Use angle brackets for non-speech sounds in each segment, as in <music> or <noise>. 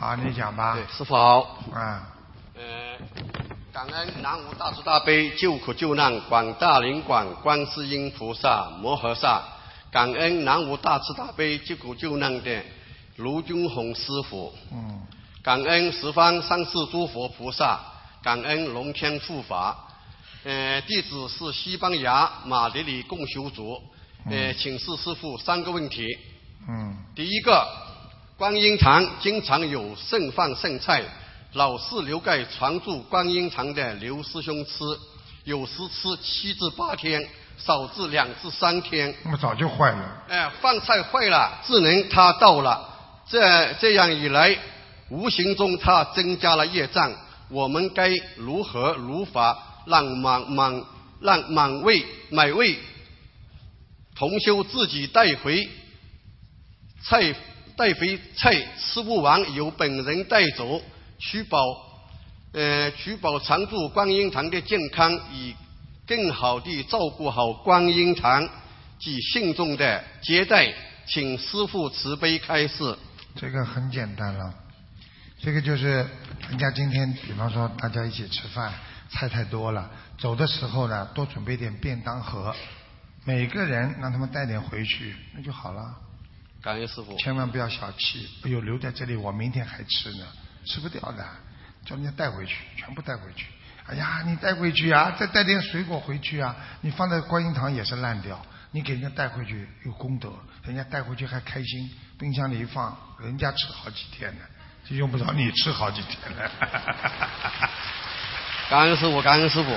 好，你讲吧。对，师傅好。啊，呃，感恩南无大慈大悲救苦救难广大灵广观世音菩萨摩诃萨，感恩南无大慈大悲救苦救难的卢军宏师傅，嗯，感恩十方三世诸佛菩萨，感恩龙天护法。呃，弟子是西班牙马德里共修组，呃，请示师傅三个问题。嗯，第一个，观音堂经常有剩饭剩菜，老是留给常住观音堂的刘师兄吃，有时吃七至八天，少至两至三天。那么早就坏了。哎、饭菜坏了，智能他到了，这这样一来，无形中他增加了业障。我们该如何如法让满满让满位每位同修自己带回菜带回菜吃不完，由本人带走，取保呃取保常住观音堂的健康，以更好地照顾好观音堂及信众的接待，请师父慈悲开示。这个很简单了，这个就是人家今天，比方说大家一起吃饭，菜太多了，走的时候呢，多准备点便当盒，每个人让他们带点回去，那就好了。感恩师傅。千万不要小气，哎呦，留在这里我明天还吃呢，吃不掉的，叫人家带回去，全部带回去。哎呀，你带回去啊，再带点水果回去啊，你放在观音堂也是烂掉，你给人家带回去有功德，人家带回去还开心，冰箱里一放，人家吃好几天呢，就用不着你吃好几天了。<laughs> 感恩师傅，感恩师傅。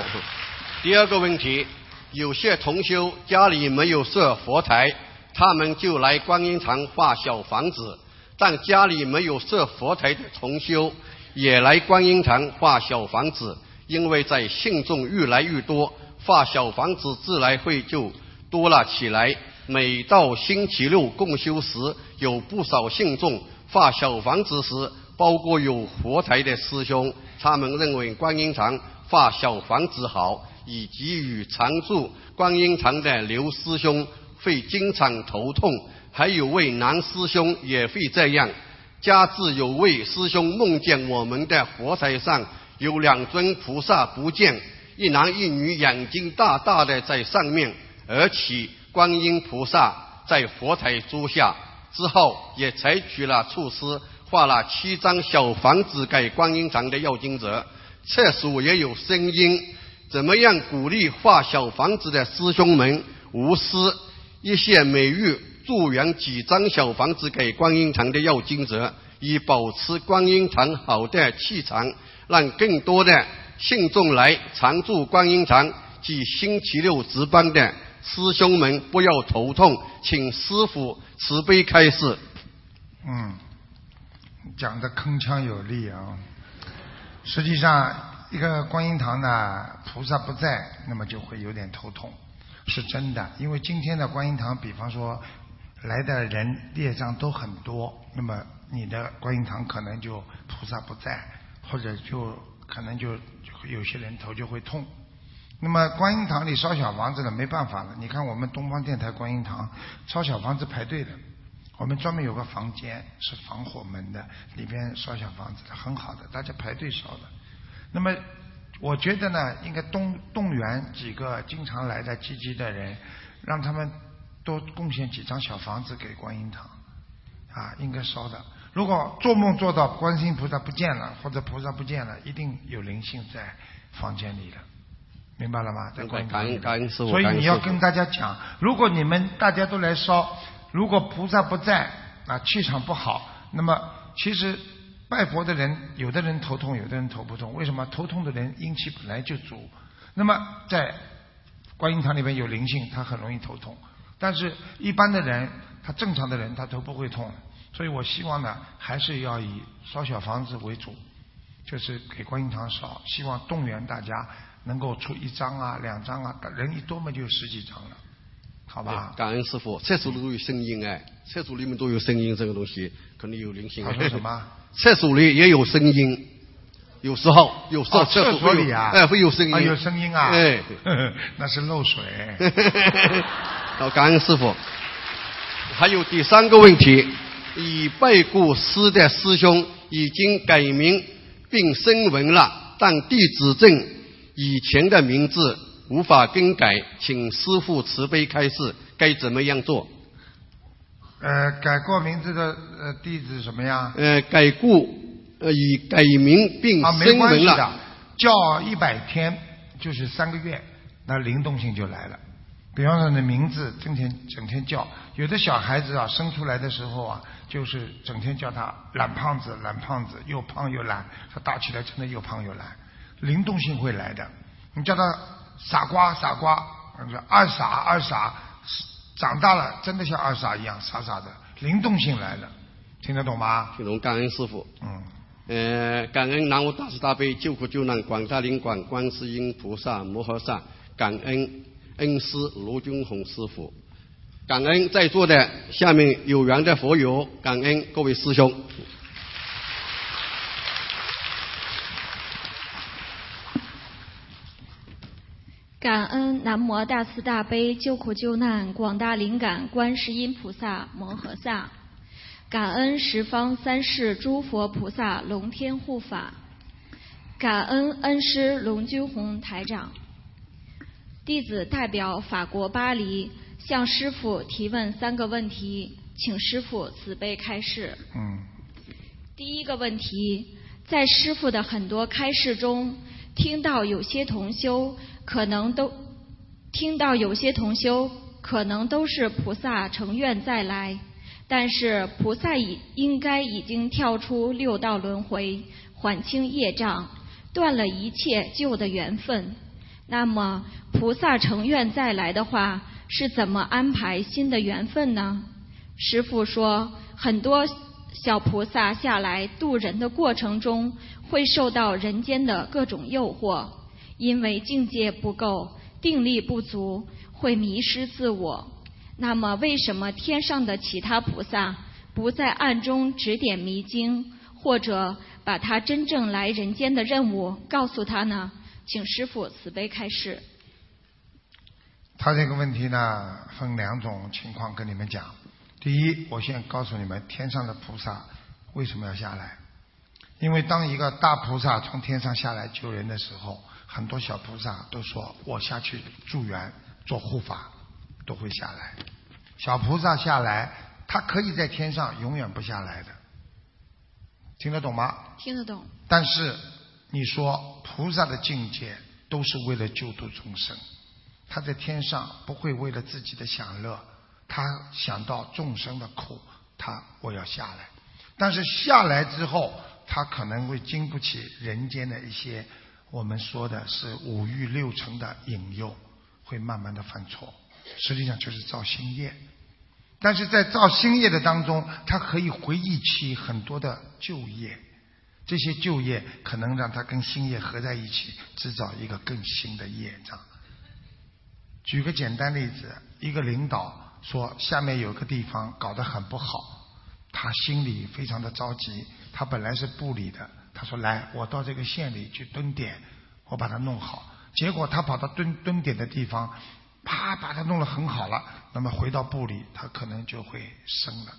第二个问题，有些同修家里没有设佛台，他们就来观音堂画小房子；但家里没有设佛台的重修，也来观音堂画小房子，因为在信众越来越多，画小房子自然会就多了起来。每到星期六共修时，有不少信众画小房子时，包括有佛台的师兄，他们认为观音堂画小房子好，以及与常住观音堂的刘师兄。会经常头痛，还有位男师兄也会这样。加之有位师兄梦见我们的佛台上有两尊菩萨不见，一男一女眼睛大大的在上面，而且观音菩萨在佛台桌下。之后也采取了措施，画了七张小房子给观音堂的要经者。厕所也有声音，怎么样鼓励画小房子的师兄们无私？一些每月助缘几张小房子给观音堂的要经者，以保持观音堂好的气场，让更多的信众来常住观音堂及星期六值班的师兄们不要头痛，请师傅慈悲开示。嗯，讲的铿锵有力啊。实际上，一个观音堂呢，菩萨不在，那么就会有点头痛，是真的。因为今天的观音堂，比方说来的人列障都很多，那么你的观音堂可能就菩萨不在，或者就可能就有些人头就会痛。那么观音堂里烧小房子的没办法了，你看我们东方电台观音堂烧小房子排队的，我们专门有个房间是防火门的，里边烧小房子的很好的，大家排队烧的。那么我觉得呢，应该动动员几个经常来的积极的人，让他们多贡献几张小房子给观音堂，啊，应该烧的。如果做梦做到观世音菩萨不见了，或者菩萨不见了，一定有灵性在房间里的。明白了吗？在观音所以你要跟大家讲，如果你们大家都来烧，如果菩萨不在啊，气场不好，那么其实拜佛的人，有的人头痛，有的人头不痛。为什么？头痛的人阴气本来就足，那么在观音堂里面有灵性，他很容易头痛。但是一般的人，他正常的人，他头不会痛。所以我希望呢，还是要以烧小房子为主，就是给观音堂烧，希望动员大家能够出一张啊、两张啊，人一多嘛就十几张了，好吧？感恩师傅，厕所里都有声音哎，厕所里面都有声音，这个东西肯定有灵性。他说什么？厕所里也有声音，有时候有时候哦，厕厕所里啊，哎，会有声音，啊有声音啊，哎，<laughs> 那是漏水。<laughs> 好，感恩师傅。还有第三个问题，已被故师的师兄已经改名并声纹了，但弟子证以前的名字无法更改，请师傅慈悲开示，该怎么样做？呃，改过名字的呃弟子什么样？呃，改故呃已改名并啊，没声关系的叫一百天就是三个月，那灵动性就来了。比方说你的名字整天整天叫，有的小孩子啊生出来的时候啊，就是整天叫他懒胖子懒胖子，又胖又懒，他大起来真的又胖又懒，灵动性会来的。你叫他傻瓜傻瓜，二傻二傻，长大了真的像二傻一样傻傻的，灵动性来了，听得懂吗？听懂感恩师傅。嗯。呃，感恩南无大慈大悲救苦救难广大灵感观世音菩萨摩诃萨，感恩恩师卢军宏师傅，感恩在座的下面有缘的佛友，感恩各位师兄。感恩南无大慈大悲救苦救难广大灵感观世音菩萨摩诃萨，感恩十方三世诸佛菩萨龙天护法，感恩恩师龙军宏台长。弟子代表法国巴黎向师傅提问三个问题，请师傅慈悲开示。嗯，第一个问题，在师傅的很多开示中，听到有些同修可能都听到有些同修可能都是菩萨成愿再来，但是菩萨已应该已经跳出六道轮回，缓清业障，断了一切旧的缘分。那么菩萨成愿再来的话，是怎么安排新的缘分呢？师傅说，很多小菩萨下来渡人的过程中，会受到人间的各种诱惑，因为境界不够，定力不足，会迷失自我。那么，为什么天上的其他菩萨不在暗中指点迷津，或者把他真正来人间的任务告诉他呢？请师傅慈悲开示。他这个问题呢，分两种情况跟你们讲。第一，我先告诉你们，天上的菩萨为什么要下来？因为当一个大菩萨从天上下来救人的时候，很多小菩萨都说我下去助缘做护法，都会下来。小菩萨下来，他可以在天上永远不下来的，听得懂吗？听得懂？但是你说菩萨的境界都是为了救度众生，他在天上不会为了自己的享乐，他想到众生的苦，他我要下来。但是下来之后，他可能会经不起人间的一些我们说的是五欲六尘的引诱，会慢慢的犯错，实际上就是造新业。但是在造新业的当中，他可以回忆起很多的旧业。这些旧业可能让他跟新业合在一起，制造一个更新的业障。举个简单例子，一个领导说下面有个地方搞得很不好，他心里非常的着急。他本来是部里的，他说来，我到这个县里去蹲点，我把它弄好。结果他跑到蹲蹲点的地方，啪把它弄得很好了。那么回到部里，他可能就会升了，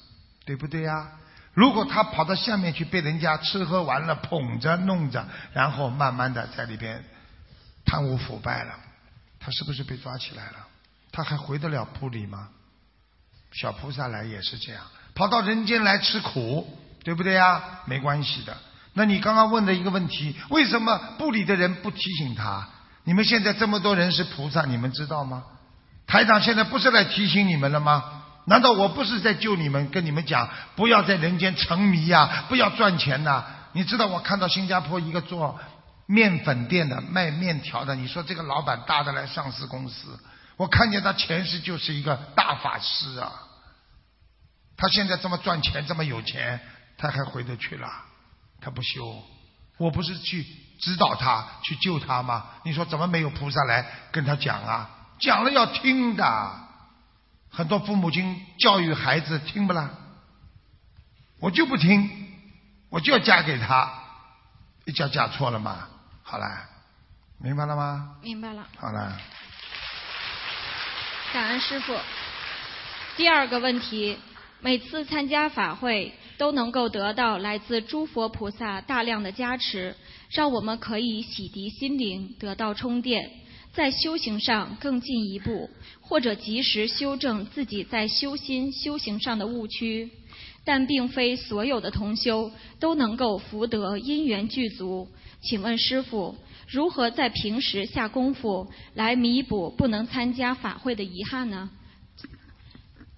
对不对呀、如果他跑到下面去，被人家吃喝玩乐捧着弄着，然后慢慢的在里边贪污腐败了，他是不是被抓起来了？他还回得了部里吗？小菩萨来也是这样，跑到人间来吃苦，对不对呀？没关系的。那你刚刚问的一个问题，为什么部里的人不提醒他？你们现在这么多人是菩萨，你们知道吗？台长现在不是来提醒你们了吗？难道我不是在救你们，跟你们讲不要在人间沉迷呀、不要赚钱呐、你知道我看到新加坡一个做面粉店的卖面条的，你说这个老板大的来上市公司，我看见他前世就是一个大法师啊。他现在这么赚钱，这么有钱，他还回得去了？他不修，我不是去指导他，去救他吗？你说怎么没有菩萨来跟他讲啊？讲了要听的。很多父母亲教育孩子听不啦？我就不听，我就要嫁给他，一嫁嫁错了嘛？好了，明白了吗？明白了，好了，感恩师傅。第二个问题，每次参加法会都能够得到来自诸佛菩萨大量的加持，让我们可以洗涤心灵，得到充电，在修行上更进一步，或者及时修正自己在修心修行上的误区。但并非所有的同修都能够福德因缘具足。请问师傅，如何在平时下功夫来弥补不能参加法会的遗憾呢？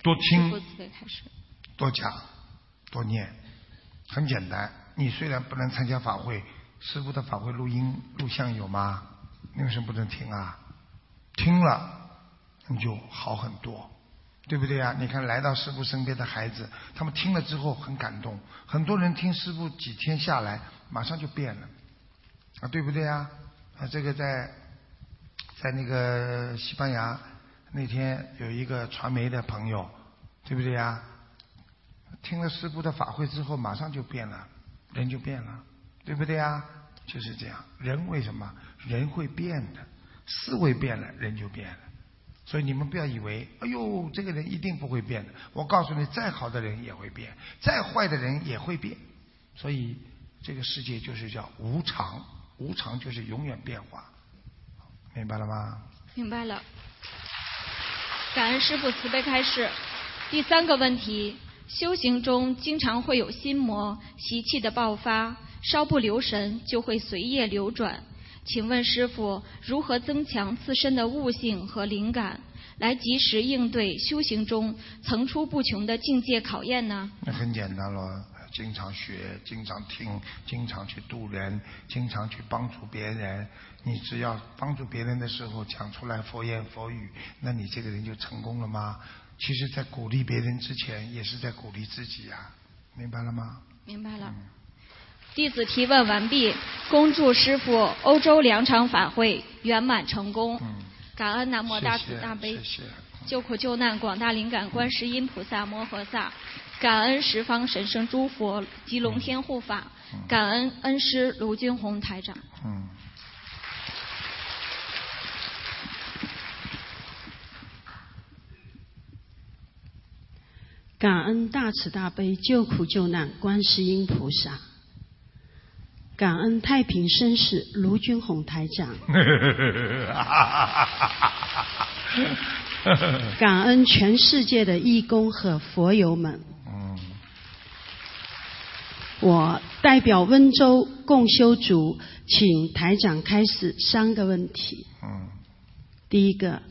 多听。多讲，多念，很简单。你虽然不能参加法会，师傅的法会录音录像有吗？你为什么不能听啊？听了，你就好很多，对不对呀？你看来到师傅身边的孩子，他们听了之后很感动。很多人听师傅几天下来，马上就变了，啊，对不对呀？啊，这个在在那个西班牙那天有一个传媒的朋友，对不对呀？听了师傅的法会之后，马上就变了，人就变了，对不对啊？就是这样，人为什么人会变的？思维变了，人就变了。所以你们不要以为，哎呦，这个人一定不会变的。我告诉你，再好的人也会变，再坏的人也会变。所以这个世界就是叫无常，无常就是永远变化。明白了吗？明白了。感恩师傅慈悲开示。第三个问题。修行中经常会有心魔习气的爆发，稍不留神就会随业流转。请问师傅，如何增强自身的悟性和灵感，来及时应对修行中层出不穷的境界考验呢？那很简单了，经常学，经常听，经常去度人，经常去帮助别人。你只要帮助别人的时候讲出来佛言佛语，那你这个人就成功了吗？其实，在鼓励别人之前，也是在鼓励自己呀，明白了吗？明白了。弟子提问完毕，恭祝师傅欧洲两场法会圆满成功。嗯。感恩南无大慈大悲救苦救难广大灵感观世音菩萨摩诃萨，感恩十方神圣诸佛及龙天护法，感恩恩师卢军宏台长。嗯。感恩大慈大悲救苦救难观世音菩萨，感恩太平绅士卢军宏台长，<laughs> 感恩全世界的义工和佛友们。我代表温州共修组，请台长开始三个问题。第一个。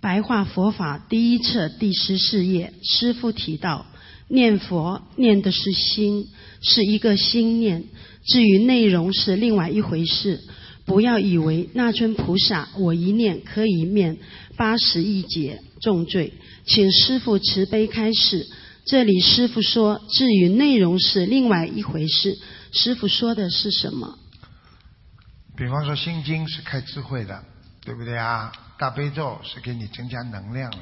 白话佛法第一册第十四页，师父提到，念佛念的是心，是一个心念，至于内容是另外一回事。不要以为那尊菩萨，我一念可以灭八十亿劫重罪。请师父慈悲开示。这里师父说，至于内容是另外一回事。师父说的是什么？比方说，心经是开智慧的，对不对啊？大悲咒是给你增加能量的，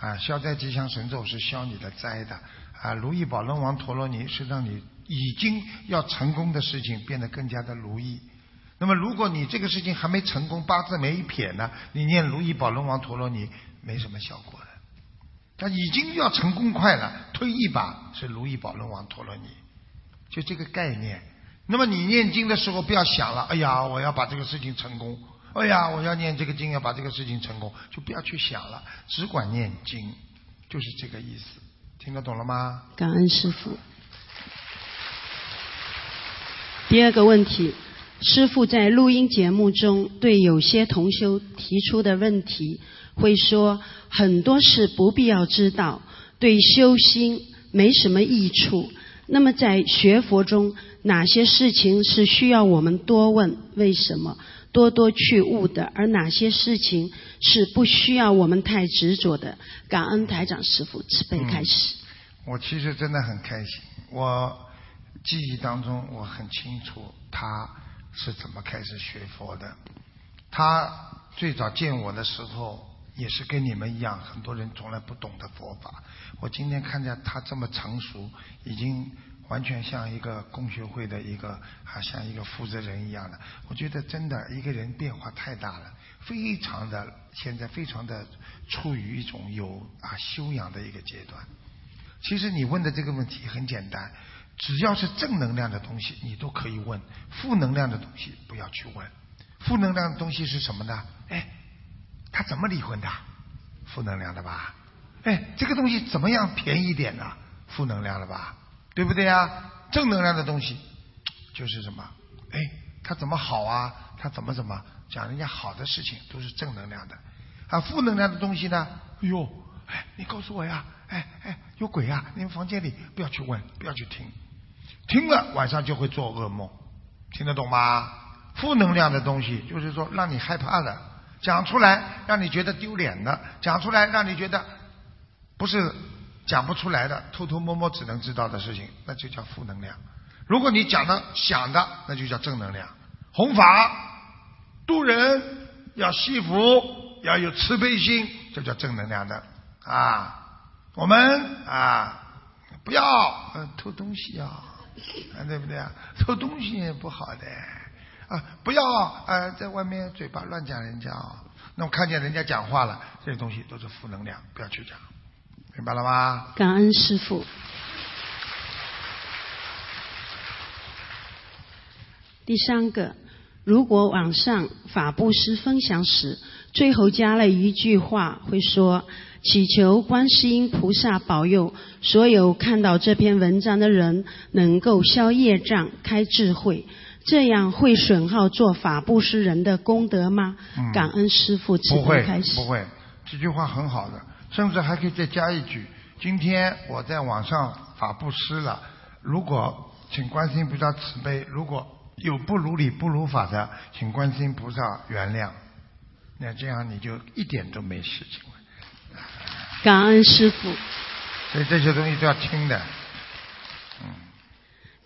啊，消灾吉祥神咒是消你的灾的，啊，如意宝轮王陀罗尼是让你已经要成功的事情变得更加的如意。那么，如果你这个事情还没成功，八字没一撇呢，你念如意宝轮王陀罗尼没什么效果的。他已经要成功快了，推一把是如意宝轮王陀罗尼，就这个概念。那么你念经的时候不要想了，哎呀，我要把这个事情成功。哎呀，我要念这个经，要把这个事情成功，就不要去想了，只管念经，就是这个意思。听得懂了吗？感恩师傅。第二个问题，师傅在录音节目中对有些同修提出的问题，会说很多事不必要知道，对修心没什么益处。那么在学佛中，哪些事情是需要我们多问？为什么？多多去悟的，而哪些事情是不需要我们太执着的？感恩台长师傅慈悲开始。我其实真的很开心，我记忆当中我很清楚他是怎么开始学佛的。他最早见我的时候，也是跟你们一样，很多人从来不懂得佛法。我今天看见他这么成熟，已经。完全像一个工学会的一个，啊，像一个负责人一样的。我觉得真的一个人变化太大了，非常的现在非常的处于一种有啊修养的一个阶段。其实你问的这个问题很简单，只要是正能量的东西，你都可以问；负能量的东西不要去问。负能量的东西是什么呢？哎，他怎么离婚的？负能量的吧？哎，这个东西怎么样便宜点呢？负能量的吧？对不对呀？正能量的东西就是什么？哎，他怎么好啊？他怎么怎么讲人家好的事情都是正能量的啊？负能量的东西呢？哎呦，哎，你告诉我呀！哎哎，有鬼啊！你们房间里不要去问，不要去听，听了晚上就会做噩梦，听得懂吗？负能量的东西就是说让你害怕的，讲出来让你觉得丢脸的，讲出来让你觉得不是讲不出来的，偷偷摸摸只能知道的事情，那就叫负能量。如果你讲的想的，那就叫正能量。弘法度人要惜福，要有慈悲心，这叫正能量的啊。我们啊，不要偷东西啊，对不对啊？偷东西也不好的啊，不要呃在外面嘴巴乱讲人家啊。那我看见人家讲话了，这些东西都是负能量，不要去讲，明白了吗？感恩师傅。第三个，如果网上法布施分享时，最后加了一句话，会说。祈求观世音菩萨保佑所有看到这篇文章的人能够消业障、开智慧，这样会损耗做法布施人的功德吗？感恩师父慈悲开始。不会，不会，这句话很好的，甚至还可以再加一句：今天我在网上法布施了，如果请观世音菩萨慈悲，如果有不如理、不如法的，请观世音菩萨原谅。那这样你就一点都没事情了。感恩师傅，所以这些东西都要听的。嗯，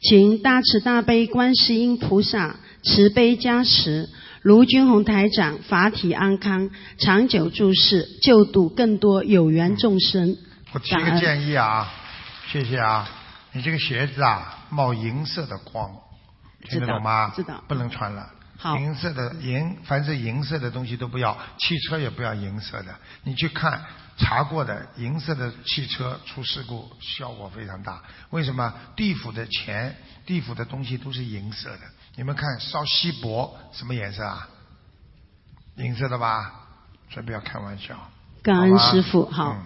请大慈大悲观世音菩萨慈悲加持，卢军宏台长法体安康，长久住世，救度更多有缘众生。我提个建议啊，谢谢啊，你这个鞋子啊冒银色的光，听得懂吗？知道。不能穿了。好。银色的银，凡是银色的东西都不要，汽车也不要银色的。你去看。查过的银色的汽车出事故效果非常大，为什么？地府的钱、地府的东西都是银色的。你们看烧锡箔什么颜色啊？银色的吧？所以不要开玩笑。感恩师傅，好。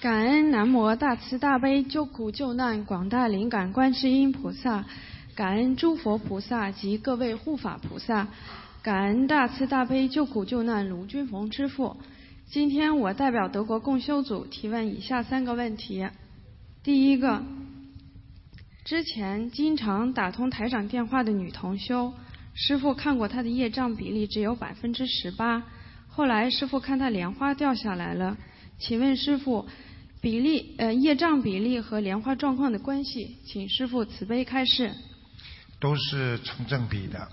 感恩南无大慈大悲救苦救难广大灵感观世音菩萨。感恩诸佛菩萨及各位护法菩萨，感恩大慈大悲救苦救难卢军逢之父。今天我代表德国共修组提问以下三个问题：第一个，之前经常打通台长电话的女同修，师傅看过她的业障比例只有百分之十八，后来师傅看她莲花掉下来了，请问师傅，比例呃业障比例和莲花状况的关系，请师傅慈悲开示。都是成正比的，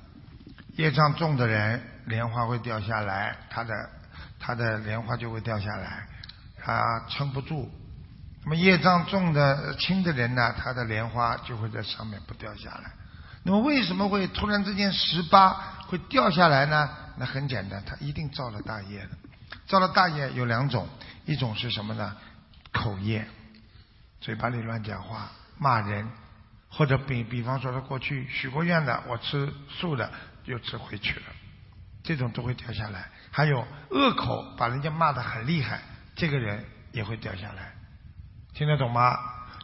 业障重的人，莲花会掉下来，他的他的莲花就会掉下来，他撑不住。那么业障重的轻的人呢，他的莲花就会在上面不掉下来。那么为什么会突然之间十八会掉下来呢？那很简单，他一定造了大业的。造了大业有两种，一种是什么呢？口业，嘴巴里乱讲话，骂人。或者比比方说他过去许过愿的，我吃素的又吃回去了，这种都会掉下来。还有恶口把人家骂得很厉害，这个人也会掉下来。听得懂吗？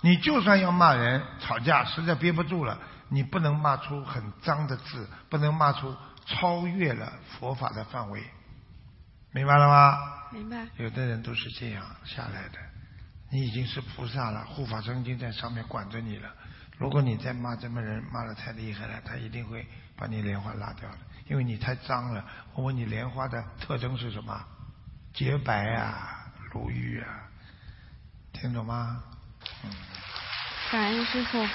你就算要骂人吵架，实在憋不住了，你不能骂出很脏的字，不能骂出超越了佛法的范围，明白了吗？明白。有的人都是这样下来的，你已经是菩萨了，护法神经在上面管着你了。如果你再骂这么人，骂的太厉害了，他一定会把你莲花拉掉的，因为你太脏了。我问你，莲花的特征是什么？洁白啊，如玉啊，听懂吗？嗯。感恩师傅。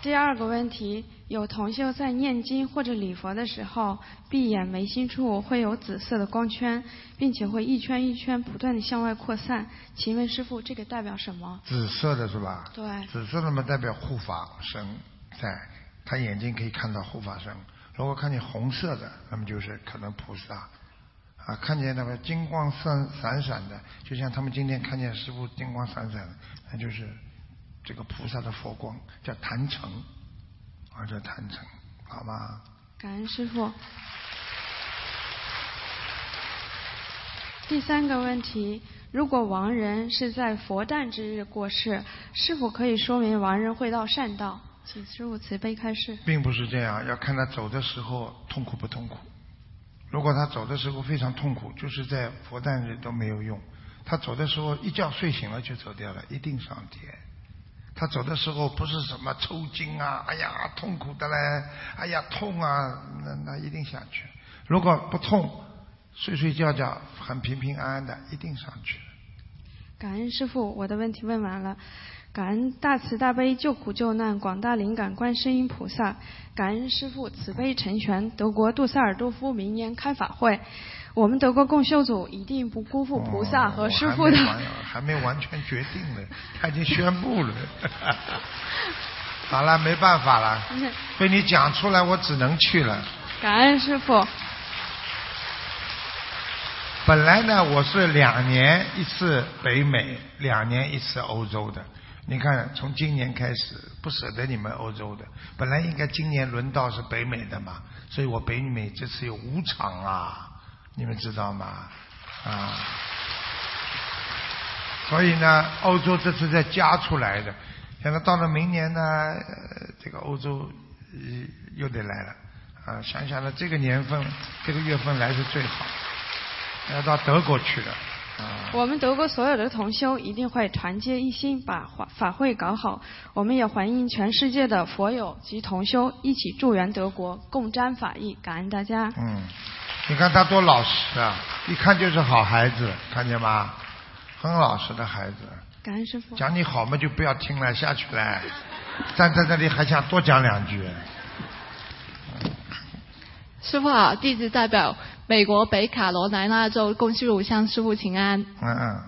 第二个问题，有同修在念经或者礼佛的时候，闭眼眉心处会有紫色的光圈，并且会一圈一圈不断的向外扩散。请问师傅，这个代表什么？紫色的是吧？对。紫色的嘛，代表护法神在，他眼睛可以看到护法神。如果看见红色的，那么就是可能菩萨啊，看见那个金光闪闪闪的，就像他们今天看见师傅金光闪闪的，那就是这个菩萨的佛光，叫坛城啊，叫坛城，好吗？感恩师傅。第三个问题：如果亡人是在佛诞之日过世，是否可以说明亡人会到善道？请师傅慈悲开示。并不是这样，要看他走的时候痛苦不痛苦。如果他走的时候非常痛苦，就是在佛诞日都没有用。他走的时候一觉睡醒了就走掉了，一定上天。他走的时候不是什么抽筋啊，哎呀痛苦的嘞，哎呀痛啊，那那一定下去。如果不痛，睡睡觉觉很平平安安的，一定上去。感恩师傅，我的问题问完了。感恩大慈大悲救苦救难广大灵感观世音菩萨，感恩师父慈悲成全德国杜塞尔多夫明年开法会，我们德国共修组一定不辜负菩萨和师父的。还没完全决定呢，他已经宣布了。<laughs> 好了，没办法了，被你讲出来，我只能去了。感恩师父。本来呢，我是两年一次北美，两年一次欧洲的。你看，从今年开始不舍得你们欧洲的，本来应该今年轮到是北美的嘛，所以我北美这次有五场啊，你们知道吗？啊，所以呢，欧洲这次再加出来的，现在到了明年呢，这个欧洲又得来了啊，想想呢，这个年份这个月份来是最好，要到德国去了。我们德国所有的同修一定会团结一心，把法法会搞好。我们也欢迎全世界的佛友及同修一起助缘德国，共沾法益。感恩大家。嗯，你看他多老实啊，一看就是好孩子，看见吗？很老实的孩子。感恩师傅。讲你好嘛，就不要听了，下去了。站在这里还想多讲两句。师傅好，弟子代表。美国北卡罗来纳州公西鲁向师傅请安。嗯嗯。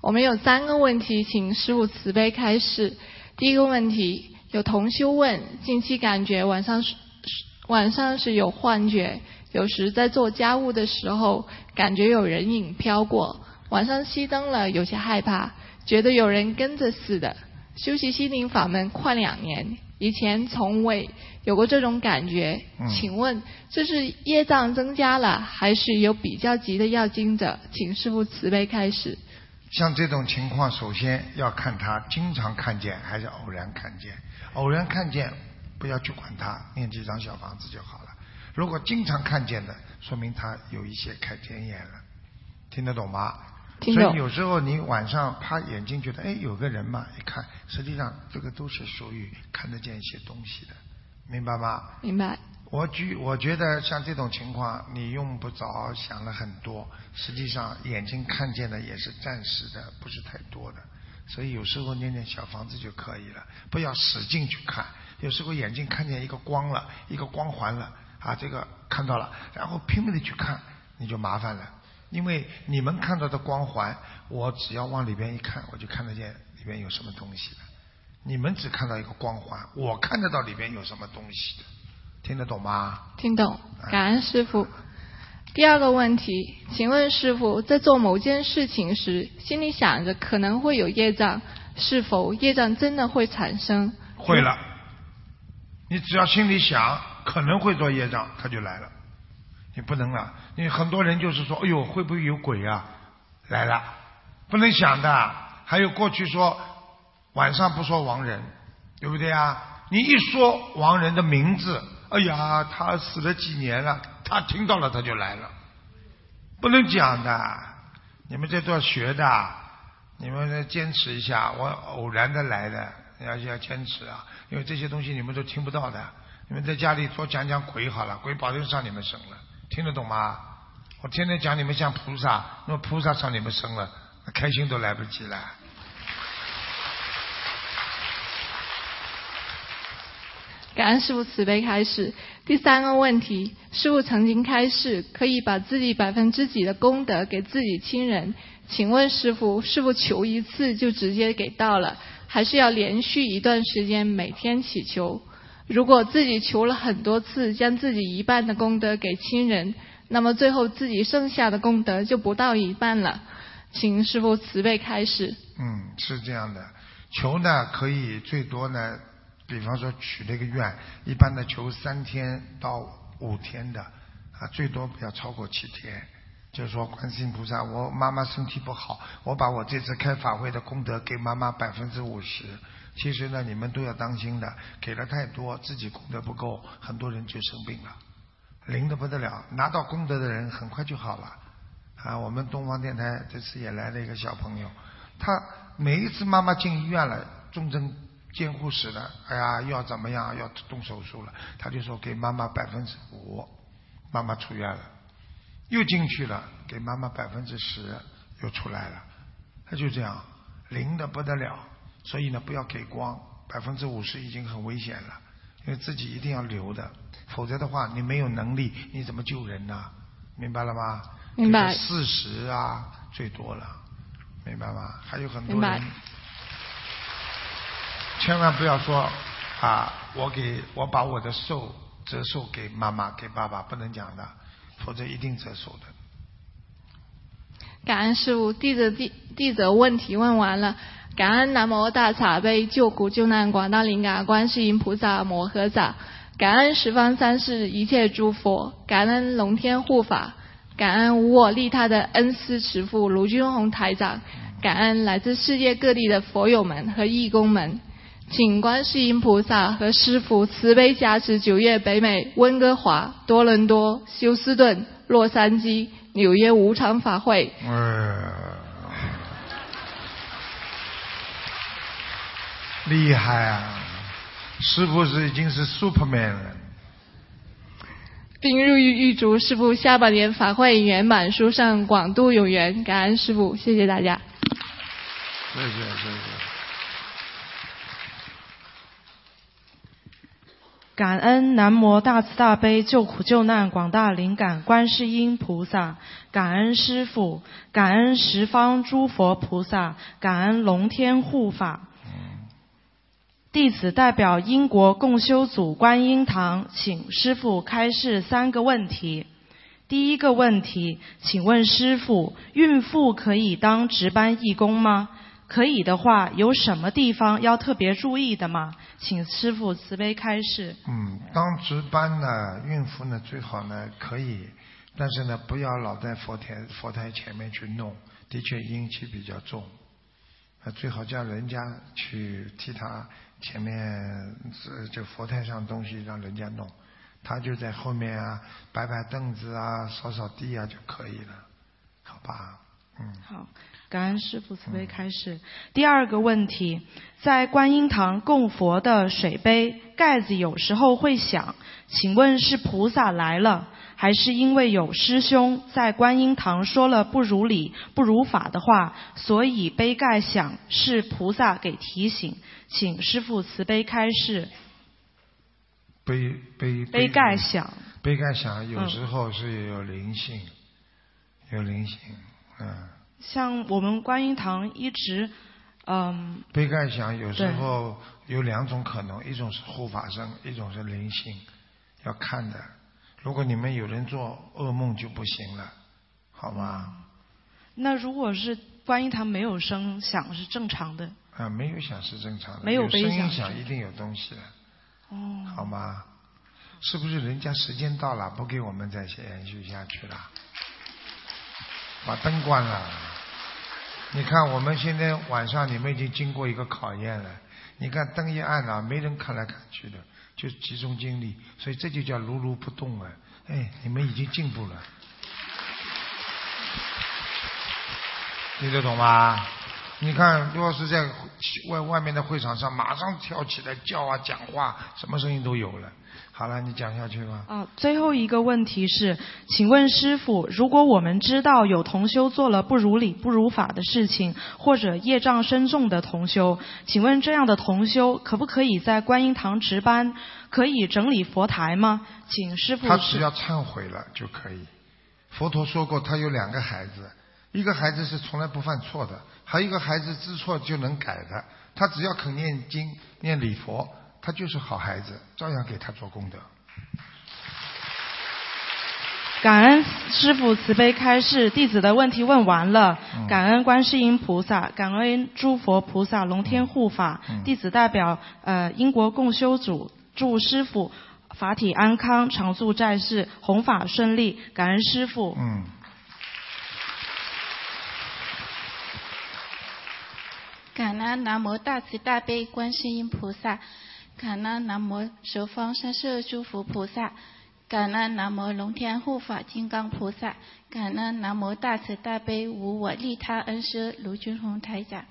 我们有三个问题，请师傅慈悲开示。第一个问题，有同修问：近期感觉晚上是晚上是有幻觉，有时在做家务的时候，感觉有人影飘过。晚上熄灯了，有些害怕，觉得有人跟着似的。修习心灵法门快两年。以前从未有过这种感觉，请问这是业障增加了，还是有比较急的要经者？请师傅慈悲开始。像这种情况，首先要看他经常看见还是偶然看见。偶然看见，不要去管他，念几张小房子就好了。如果经常看见的，说明他有一些开天眼了，听得懂吗？所以有时候你晚上趴眼睛觉得哎有个人嘛，一看实际上这个都是属于看得见一些东西的，明白吗？明白。我举我觉得像这种情况你用不着想了很多，实际上眼睛看见的也是暂时的，不是太多的，所以有时候念念小房子就可以了，不要使劲去看。有时候眼睛看见一个光了，一个光环了啊，这个看到了，然后拼命的去看，你就麻烦了。因为你们看到的光环，我只要往里边一看，我就看得见里边有什么东西了。你们只看到一个光环，我看得到里边有什么东西的，听得懂吗？听懂，感恩师傅。第二个问题，请问师傅，在做某件事情时，心里想着可能会有业障，是否业障真的会产生？会了。你只要心里想可能会做业障，它就来了。你不能啊！你很多人就是说，哎呦，会不会有鬼啊？来了，不能想的。还有过去说晚上不说亡人，对不对啊？你一说亡人的名字，哎呀，他死了几年了，他听到了他就来了，不能讲的。你们这都要学的，你们坚持一下。我偶然的来的，要要坚持啊，因为这些东西你们都听不到的。你们在家里多讲讲鬼好了，鬼保证上你们身了。听得懂吗？我天天讲你们像菩萨，那么菩萨上你们身了，那开心都来不及了。感恩师傅慈悲开示。第三个问题，师傅曾经开示可以把自己百分之几的功德给自己亲人，请问师傅，师傅求一次就直接给到了，还是要连续一段时间每天祈求？如果自己求了很多次，将自己一半的功德给亲人，那么最后自己剩下的功德就不到一半了。请师傅慈悲开示。嗯，是这样的，求呢可以最多呢，比方说许了一个愿，一般的求三天到五天的，啊，最多不要超过七天。就是说，观世音菩萨，我妈妈身体不好，我把我这次开法会的功德给妈妈百分之五十。其实呢，你们都要当心的，给了太多，自己功德不够，很多人就生病了，灵的不得了。拿到功德的人很快就好了。啊，我们东方电台这次也来了一个小朋友，他每一次妈妈进医院了，重症监护室了，哎呀，要怎么样，要动手术了，他就说给妈妈百分之五，妈妈出院了。又进去了，给妈妈百分之十，又出来了，他就这样灵的不得了，所以呢，不要给光，百分之五十已经很危险了，因为自己一定要留的，否则的话，你没有能力，你怎么救人呢？明白了吗？明白。四十啊，最多了，明白吗？还有很多人，千万不要说啊，我给我把我的寿折寿给妈妈给爸爸，不能讲的。否则一定折寿的。感恩师傅，弟子弟弟子问题问完了。感恩南无大慈悲救苦救难广大灵感观世音菩萨摩诃萨，感恩十方三世一切诸佛，感恩龙天护法，感恩无我利他的恩师慈父卢军宏台长，感恩来自世界各地的佛友们和义工们。请观世音菩萨和师父慈悲加持九月北美、温哥华、多伦多、休斯顿、洛杉矶、纽约无常法会。厉害啊！师父是已经是 Superman 了。并入狱狱卒师傅下半年法会圆满书上广度有缘，感恩师傅，谢谢大家。谢谢谢谢。感恩南无大慈大悲救苦救难广大灵感观世音菩萨，感恩师傅，感恩十方诸佛菩萨，感恩龙天护法。弟子代表英国共修组观音堂，请师父开示三个问题。第一个问题，请问师父，孕妇可以当值班义工吗？可以的话，有什么地方要特别注意的吗？请师傅慈悲开示。嗯，当值班呢，孕妇呢最好呢可以，但是呢不要老在佛台佛台前面去弄，的确阴气比较重。最好叫人家去替他前面这佛台上东西让人家弄，他就在后面啊摆摆凳子啊扫扫地啊就可以了，好吧？嗯。好。感恩师父慈悲开示。第二个问题，在观音堂供佛的水杯盖子有时候会响，请问是菩萨来了，还是因为有师兄在观音堂说了不如理、不如法的话，所以杯盖响？是菩萨给提醒，请师父慈悲开示。杯杯杯盖响，杯盖响，有时候是有灵性，有灵性，嗯。像我们观音堂一直，嗯，杯盖响，有时候有两种可能，一种是护法声，一种是灵性，要看的。如果你们有人做噩梦就不行了，好吗？那如果是观音堂没有声响是正常的？啊，没有响是正常的。没有声音响一定有东西的。哦。好吗？是不是人家时间到了，不给我们再延续下去了？把灯关了。你看，我们现在晚上你们已经经过一个考验了。你看灯一暗了，没人看来看去的，就集中精力，所以这就叫如如不动啊。哎，你们已经进步了，听得懂吗？你看，如果是在外外面的会场上，马上跳起来叫啊，讲话，什么声音都有了。好了，你讲下去吧。啊，最后一个问题是，请问师傅，如果我们知道有同修做了不如理、不如法的事情，或者业障深重的同修，请问这样的同修可不可以在观音堂值班，可以整理佛台吗？请师傅。他只要忏悔了就可以。佛陀说过，他有两个孩子，一个孩子是从来不犯错的，还有一个孩子知错就能改的。他只要肯念经、念礼佛。他就是好孩子，照样给他做功德。感恩师傅慈悲开示，弟子的问题问完了。感恩观世音菩萨，感恩诸佛菩萨、龙天护法。弟子代表呃英国共修组祝师傅法体安康、常驻在世、弘法顺利。感恩师傅。嗯。感恩南无大慈大悲观世音菩萨，感恩南无十方三世诸佛菩萨。感恩南无龙天护法金刚菩萨，感恩南无大慈大悲无我利他恩师卢俊宏台长，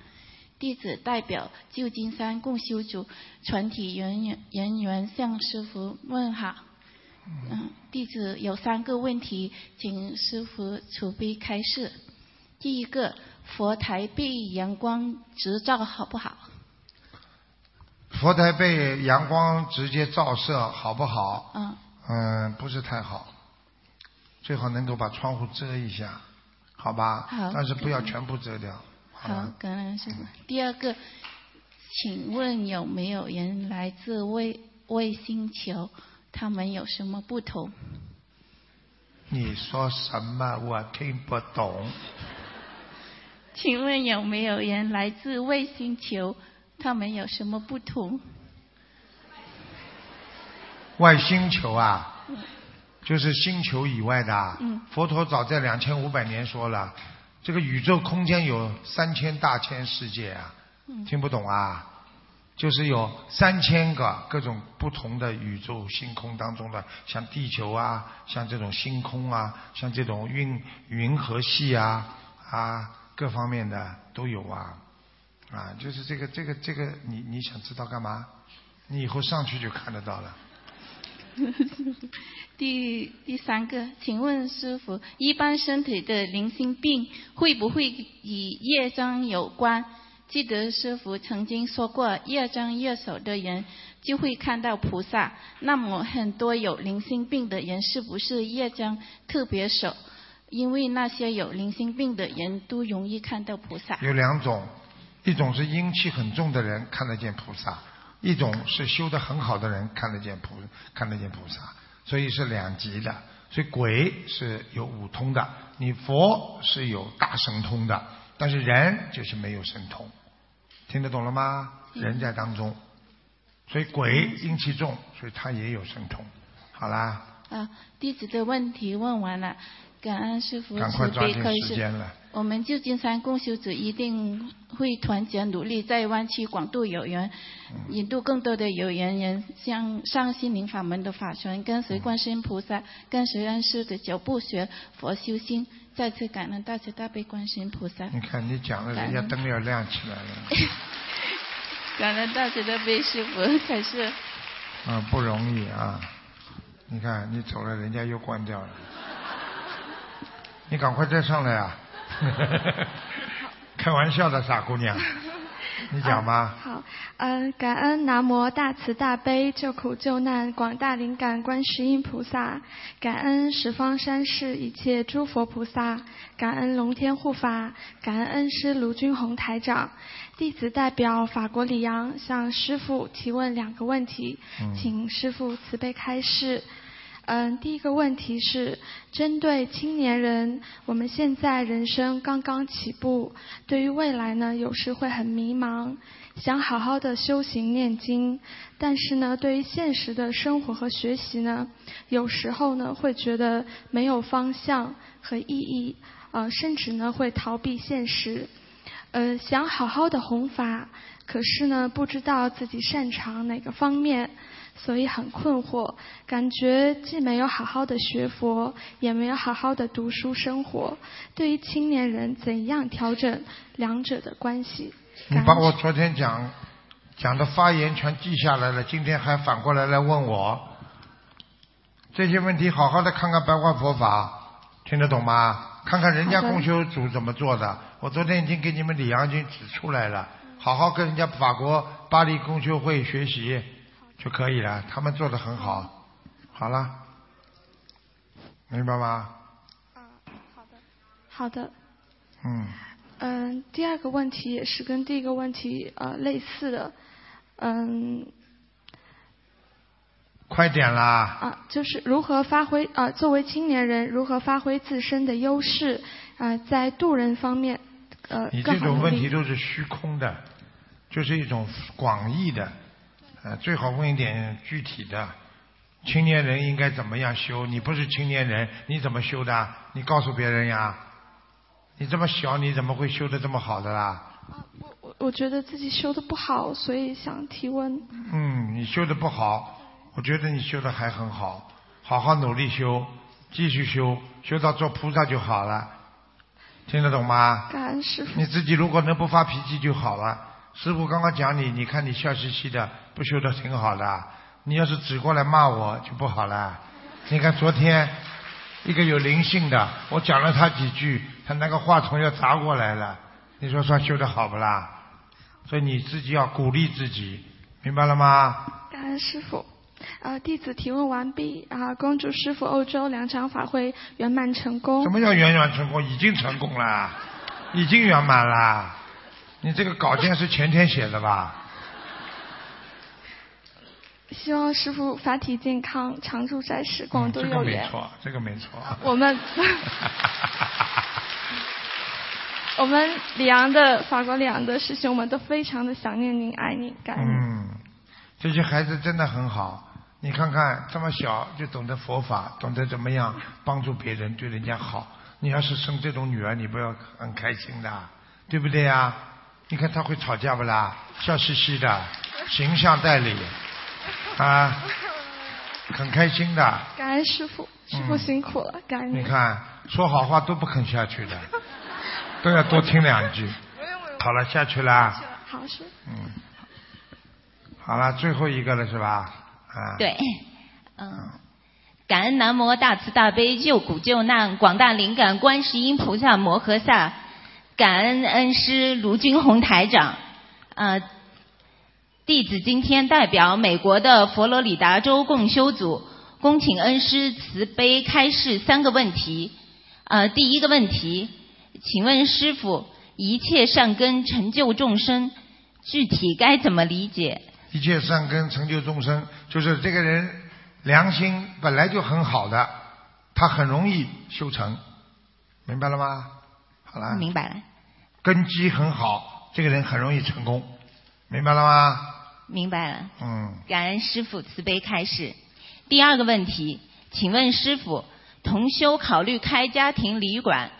弟子代表旧金山共修组全体人员人员向师傅问好。嗯，弟子有三个问题，请师傅慈悲开示。第一个，佛台被阳光直照好不好？佛台被阳光直接照射好不好？嗯。嗯，不是太好，最好能够把窗户遮一下，好吧？好。但是不要全部遮掉。好，感恩师傅。第二个，请问有没有人来自卫卫星球？他们有什么不同？你说什么？我听不懂。<laughs> 请问有没有人来自卫星球？他们有什么不同？外星球啊，就是星球以外的。嗯。佛陀早在两千五百年说了，这个宇宙空间有三千大千世界啊。嗯。听不懂啊？就是有三千个各种不同的宇宙星空当中的，像地球啊，像这种星空啊，像这种运云和系啊啊，各方面的都有啊啊，就是这个这个这个，你你想知道干嘛？你以后上去就看得到了。<laughs> 第第三个，请问师傅，一般身体的灵性病会不会与业障有关？记得师傅曾经说过，业障越少的人就会看到菩萨。那么很多有灵性病的人是不是业障特别少？因为那些有灵性病的人都容易看到菩萨。有两种，一种是阴气很重的人看得见菩萨。一种是修得很好的人看得见菩看得见菩萨，所以是两级的。所以鬼是有五通的，你佛是有大神通的，但是人就是没有神通，听得懂了吗？人在当中，所以鬼阴气重，所以他也有神通。好啦。啊，弟子的问题问完了，感恩师傅慈悲开示。我们旧金山共修组一定会团结努力，在湾区广度有缘，引渡更多的有缘人向上心灵法门的法传，跟随观世音菩萨，跟随恩师的脚步学佛修心。再次感恩大慈大悲观世音菩萨。你看你讲了，人家灯要亮起来了。<laughs> 感恩大慈大悲师傅才是。啊，不容易啊！你看你走了，人家又关掉了。你赶快再上来啊！<laughs> 开玩笑的傻姑娘，<laughs> 你讲吧。好，嗯，感恩南无大慈大悲救苦救难广大灵感观世音菩萨，感恩十方三世一切诸佛菩萨，感恩龙天护法，感恩恩师卢军宏台长。弟子代表法国里昂向师父提问两个问题，请师父慈悲开示。嗯，嗯第一个问题是针对青年人，我们现在人生刚刚起步，对于未来呢，有时会很迷茫，想好好的修行念经，但是呢，对于现实的生活和学习呢，有时候呢，会觉得没有方向和意义，呃，甚至呢，会逃避现实，呃，想好好的弘法，可是呢，不知道自己擅长哪个方面。所以很困惑，感觉既没有好好的学佛，也没有好好的读书生活。对于青年人，怎样调整两者的关系？你把我昨天讲讲的发言全记下来了，今天还反过来来问我这些问题，好好的看看白话佛法，听得懂吗？看看人家共修组怎么做的。我昨天已经给你们李阳已经指出来了，好好跟人家法国巴黎共修会学习。就可以了，他们做的很好，好了，明白吗？啊，好的，好的。嗯。嗯，第二个问题也是跟第一个问题呃类似的，嗯，快点啦！啊，就是如何发挥啊，作为青年人如何发挥自身的优势啊，在渡人方面呃你这种问题都是虚空的，就是一种广义的，呃，最好问一点具体的。青年人应该怎么样修？你不是青年人，你怎么修的？你告诉别人呀。你这么小，你怎么会修的这么好的啦？我我觉得自己修的不好，所以想提问。嗯，你修的不好，我觉得你修的还很好，好好努力修，继续修，修到做菩萨就好了。听得懂吗？感恩师傅。你自己如果能不发脾气就好了。师傅刚刚讲你，你看你笑嘻嘻的，不修的挺好的。你要是指过来骂我就不好了。你看昨天一个有灵性的，我讲了他几句，他那个话筒要砸过来了。你说算修的好不啦？所以你自己要鼓励自己，明白了吗？感恩师傅。呃，弟子提问完毕啊，恭祝师傅欧洲两场法会圆满成功。什么叫圆满成功？已经成功了，已经圆满了。你这个稿件是前天写的吧？希望师傅法体健康，常住在世，广度这个有缘。没错，这个没错。我们 <laughs> 我们里昂的法国里昂的师兄们都非常的想念您，爱您，感恩。嗯，这些孩子真的很好。你看看这么小就懂得佛法，懂得怎么样帮助别人，对人家好。你要是生这种女儿，你不要很开心的，对不对呀？你看他会吵架不啦？笑嘻嘻的，形象代理啊，<laughs> 很开心的。感恩师傅，师傅嗯辛苦了，感恩。你看说好话都不肯下去的，<laughs> 都要多听两句。好了，下去啦。好师。嗯，好了，最后一个了是吧？啊。对，嗯，感恩南无大慈大悲救苦救难广大灵感观世音菩萨摩诃萨，感恩恩师卢军红台长，呃，弟子今天代表美国的佛罗里达州共修组，恭请恩师慈悲开示三个问题。呃，第一个问题，请问师傅，一切善根成就众生，具体该怎么理解？一切善根成就众生，就是这个人良心本来就很好的，他很容易修成，明白了吗？好了。明白了。根基很好，这个人很容易成功，明白了吗？明白了。嗯，感恩师傅慈悲开示。第二个问题，请问师傅，同修考虑开家庭旅馆，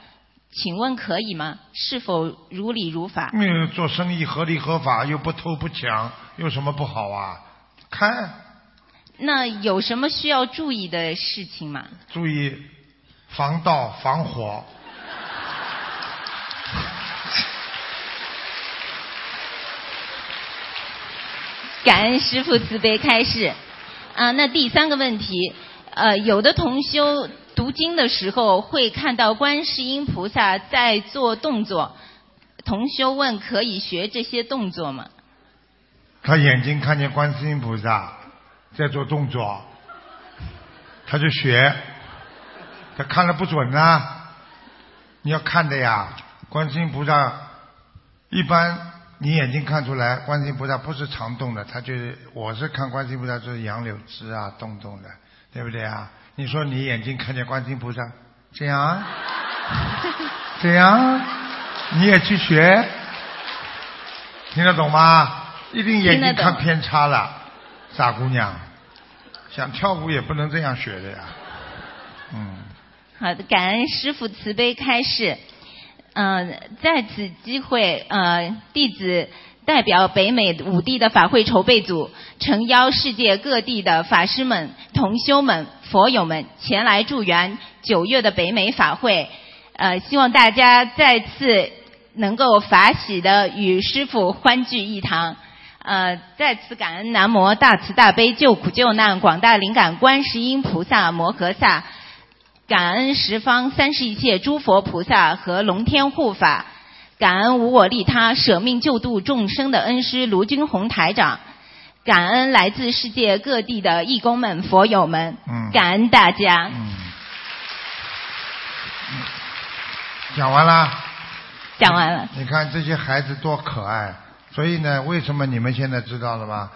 请问可以吗？是否如理如法？嗯，做生意合理合法，又不偷不抢，有什么不好啊？开，那有什么需要注意的事情吗？注意防盗防火。感恩师傅慈悲开示。啊，那第三个问题，呃，有的同修读经的时候会看到观世音菩萨在做动作，同修问可以学这些动作吗？他眼睛看见观世音菩萨在做动作，他就学，他看了不准呐、你要看的呀。观世音菩萨一般你眼睛看出来，观世音菩萨不是常动的，他就是我是看观世音菩萨就是杨柳枝啊动动的，对不对啊？你说你眼睛看见观世音菩萨这样啊，<laughs> 这样啊，你也去学，听得懂吗？一定眼睛看偏差了，傻姑娘，想跳舞也不能这样学的呀。嗯，好的，感恩师傅慈悲开示。嗯、在此机会，呃，弟子代表北美五地的法会筹备组，诚邀世界各地的法师们、同修们、佛友们前来助缘九月的北美法会。呃，希望大家再次能够法喜的与师父欢聚一堂。呃，再次感恩南无大慈大悲救苦救难广大灵感观世音菩萨摩诃萨。感恩十方三世一切诸佛菩萨和龙天护法，感恩无我利他舍命救度众生的恩师卢军红台长，感恩来自世界各地的义工们、佛友们，嗯感恩大家。讲完了。讲完了。你看这些孩子多可爱，所以呢，为什么你们现在知道了吧？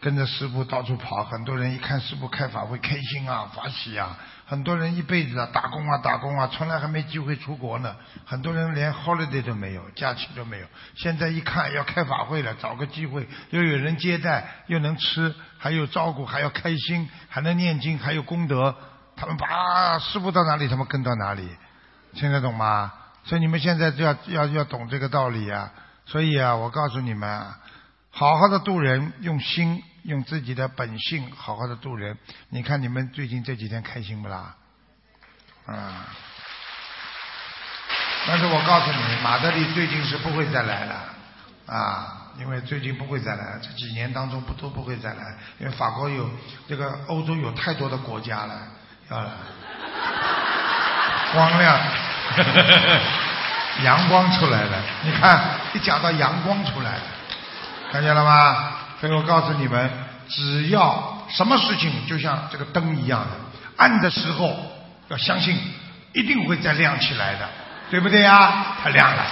跟着师傅到处跑，很多人一看师傅开法会，开心啊，发喜啊。很多人一辈子啊打工啊打工啊，从来还没机会出国呢。很多人连 holiday 都没有，假期都没有。现在一看要开法会了，找个机会又有人接待，又能吃，还有照顾，还要开心，还能念经，还有功德。他们把师傅到哪里，他们跟到哪里。听得懂吗？所以你们现在就要要要懂这个道理啊。所以啊，我告诉你们啊，好好的度人，用心。用自己的本性好好的度人，你看你们最近这几天开心不啦？啊！但是我告诉你，马德里最近是不会再来了啊，因为最近不会再来，这几年当中不都不会再来，因为法国有这个欧洲有太多的国家了，要了，光亮，<laughs> 阳光出来了，你看一讲到阳光出来了，看见了吗？所以我告诉你们，只要什么事情就像这个灯一样的，暗的时候要相信，一定会再亮起来的，对不对呀？它亮了，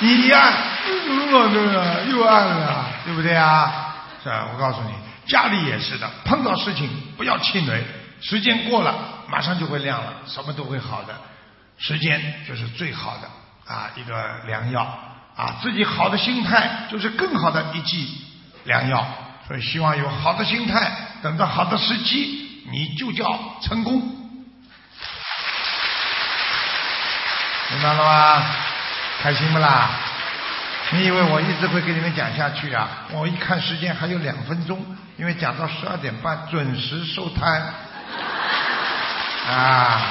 你一暗，对吧？又暗了，对不对啊？是吧？我告诉你，家里也是的，碰到事情不要气馁，时间过了，马上就会亮了，什么都会好的，时间就是最好的啊一个良药啊，自己好的心态就是更好的一剂。良药，所以希望有好的心态，等到好的时机，你就叫成功，明白了吗？开心不啦？你以为我一直会给你们讲下去啊？我一看时间还有两分钟，因为讲到十二点半准时收摊啊。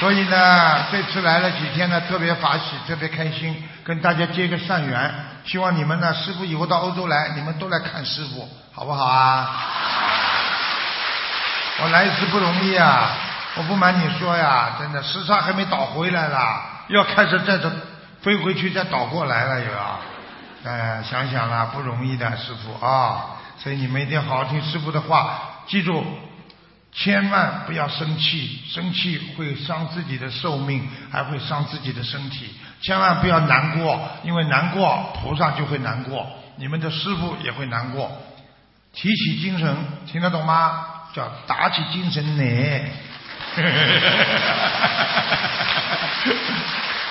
所以呢，这次来了几天呢，特别法喜，特别开心，跟大家结个善缘。希望你们呢，师傅以后到欧洲来，你们都来看师傅，好不好啊？我来一次不容易啊！我不瞒你说呀，真的时差还没倒回来啦，要开始再走飞回去再倒过来了又要。哎，想想啊，不容易的师傅啊，所以你们一定好好听师傅的话，记住。千万不要生气，生气会伤自己的寿命，还会伤自己的身体。千万不要难过，因为难过菩萨就会难过，你们的师傅也会难过。提起精神，听得懂吗？叫打起精神来，<laughs>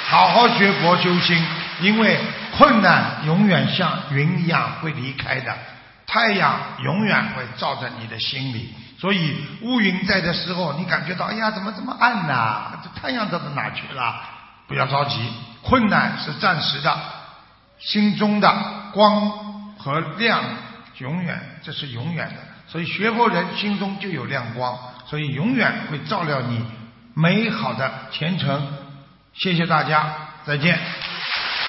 好好学佛修心，因为困难永远像云一样会离开的，太阳永远会照在你的心里。所以乌云在的时候，你感觉到哎呀，怎么这么暗呐？这太阳到哪去了？不要着急，困难是暂时的，心中的光和亮永远，这是永远的。所以学佛人心中就有亮光，所以永远会照亮你美好的前程。谢谢大家，再见。